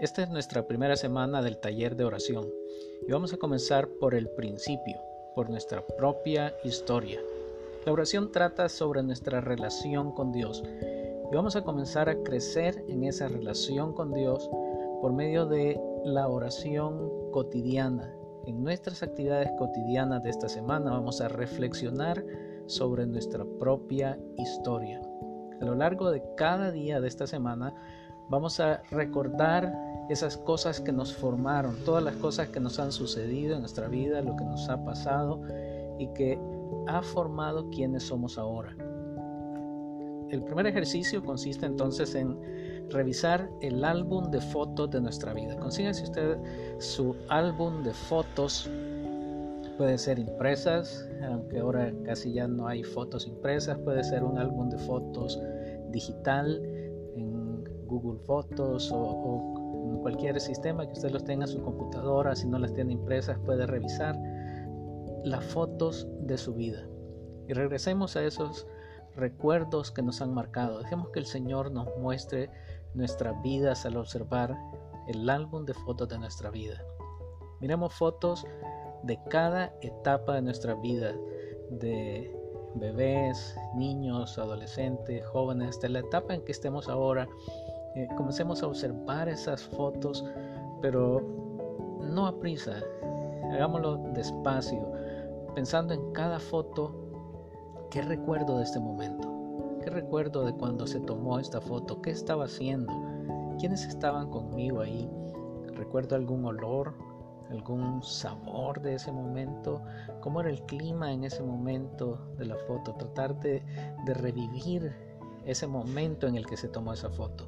Esta es nuestra primera semana del taller de oración y vamos a comenzar por el principio, por nuestra propia historia. La oración trata sobre nuestra relación con Dios y vamos a comenzar a crecer en esa relación con Dios por medio de la oración cotidiana. En nuestras actividades cotidianas de esta semana vamos a reflexionar sobre nuestra propia historia. A lo largo de cada día de esta semana vamos a recordar esas cosas que nos formaron, todas las cosas que nos han sucedido en nuestra vida, lo que nos ha pasado y que ha formado quienes somos ahora. El primer ejercicio consiste entonces en revisar el álbum de fotos de nuestra vida. Consíguese usted su álbum de fotos. Puede ser impresas, aunque ahora casi ya no hay fotos impresas. Puede ser un álbum de fotos digital Google Fotos o, o cualquier sistema que usted los tenga en su computadora, si no las tiene impresas, puede revisar las fotos de su vida. Y regresemos a esos recuerdos que nos han marcado. Dejemos que el Señor nos muestre nuestras vidas al observar el álbum de fotos de nuestra vida. Miremos fotos de cada etapa de nuestra vida, de bebés, niños, adolescentes, jóvenes, hasta la etapa en que estemos ahora eh, comencemos a observar esas fotos, pero no a prisa, hagámoslo despacio, pensando en cada foto, ¿qué recuerdo de este momento? ¿Qué recuerdo de cuando se tomó esta foto? ¿Qué estaba haciendo? ¿Quiénes estaban conmigo ahí? ¿Recuerdo algún olor? algún sabor de ese momento, cómo era el clima en ese momento de la foto, tratar de, de, revivir ese momento en el que se tomó esa foto.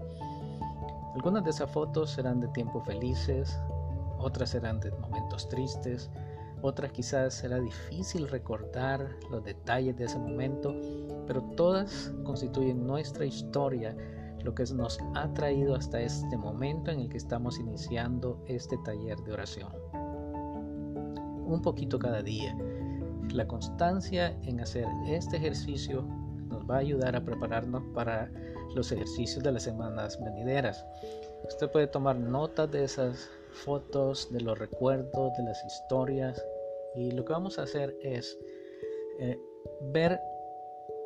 Algunas de esas fotos serán de tiempos felices, otras serán de momentos tristes, otras quizás será difícil recordar los detalles de ese momento, pero todas constituyen nuestra historia, lo que nos ha traído hasta este momento en el que estamos iniciando este taller de oración. Un poquito cada día. La constancia en hacer este ejercicio nos va a ayudar a prepararnos para los ejercicios de las semanas venideras. Usted puede tomar notas de esas fotos, de los recuerdos, de las historias y lo que vamos a hacer es eh, ver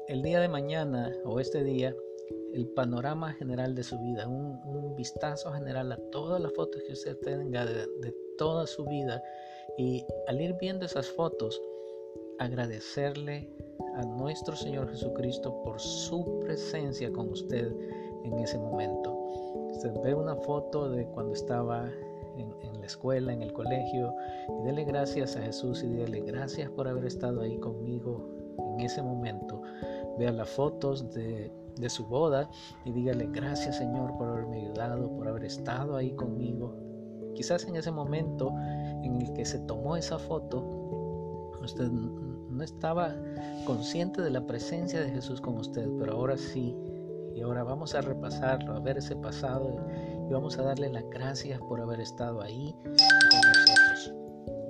el día de mañana o este día el panorama general de su vida, un, vistazo general a todas las fotos que usted tenga de, de toda su vida y al ir viendo esas fotos, agradecerle a nuestro Señor Jesucristo por su presencia con usted en ese momento. Usted ve una foto de cuando estaba en, la escuela, en el colegio, y dele gracias a Jesús y dele gracias por haber estado ahí conmigo en ese momento. Vea las fotos de, de su boda y dígale gracias Señor por haberme ayudado, por haber estado ahí conmigo. Quizás en ese momento en el que se tomó esa foto, usted no estaba consciente de la presencia de Jesús con usted, pero ahora sí. Y ahora vamos a repasarlo, a ver ese pasado y vamos a darle las gracias por haber estado ahí con nosotros.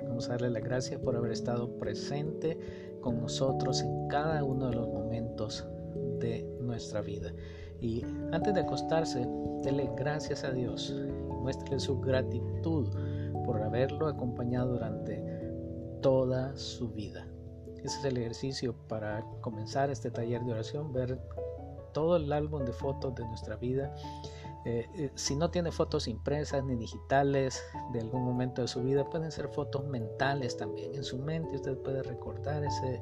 Vamos a darle las gracias por haber estado presente con nosotros en cada uno de los momentos de nuestra vida. Y antes de acostarse, dele gracias a Dios y muéstrele su gratitud por haberlo acompañado durante toda su vida. Ese es el ejercicio para comenzar este taller de oración, ver todo el álbum de fotos de nuestra vida. Eh, eh, si no tiene fotos impresas ni digitales de algún momento de su vida, pueden ser fotos mentales también. En su mente usted puede recordar ese,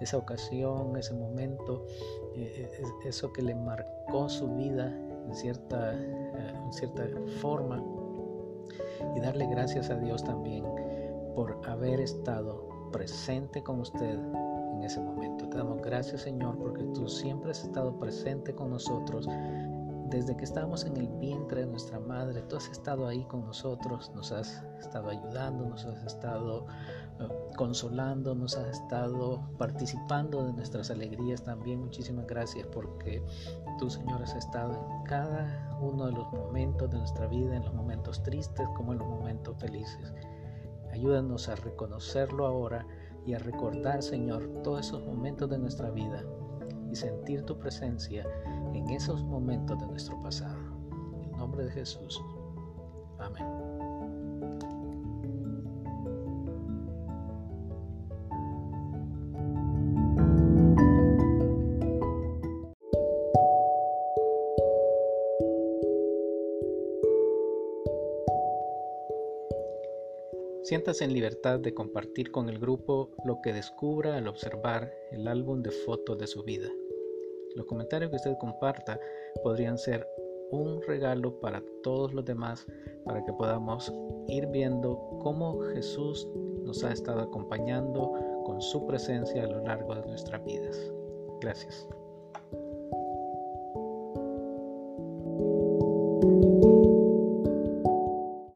esa ocasión, ese momento, eh, eso que le marcó su vida en cierta, en cierta forma y darle gracias a Dios también por haber estado presente con usted en ese momento. Te damos gracias Señor porque tú siempre has estado presente con nosotros. Desde que estábamos en el vientre de nuestra madre, tú has estado ahí con nosotros, nos has estado ayudando, nos has estado eh, consolando, nos has estado participando de nuestras alegrías también. Muchísimas gracias porque tú, Señor, has estado en cada uno de los momentos de nuestra vida, en los momentos tristes como en los momentos felices. Ayúdanos a reconocerlo ahora y a recordar, Señor, todos esos momentos de nuestra vida y sentir tu presencia en esos momentos de nuestro pasado. En el nombre de Jesús. Amén. Siéntase en libertad de compartir con el grupo lo que descubra al observar el álbum de fotos de su vida. Los comentarios que usted comparta podrían ser un regalo para todos los demás para que podamos ir viendo cómo Jesús nos ha estado acompañando con su presencia a lo largo de nuestras vidas. Gracias.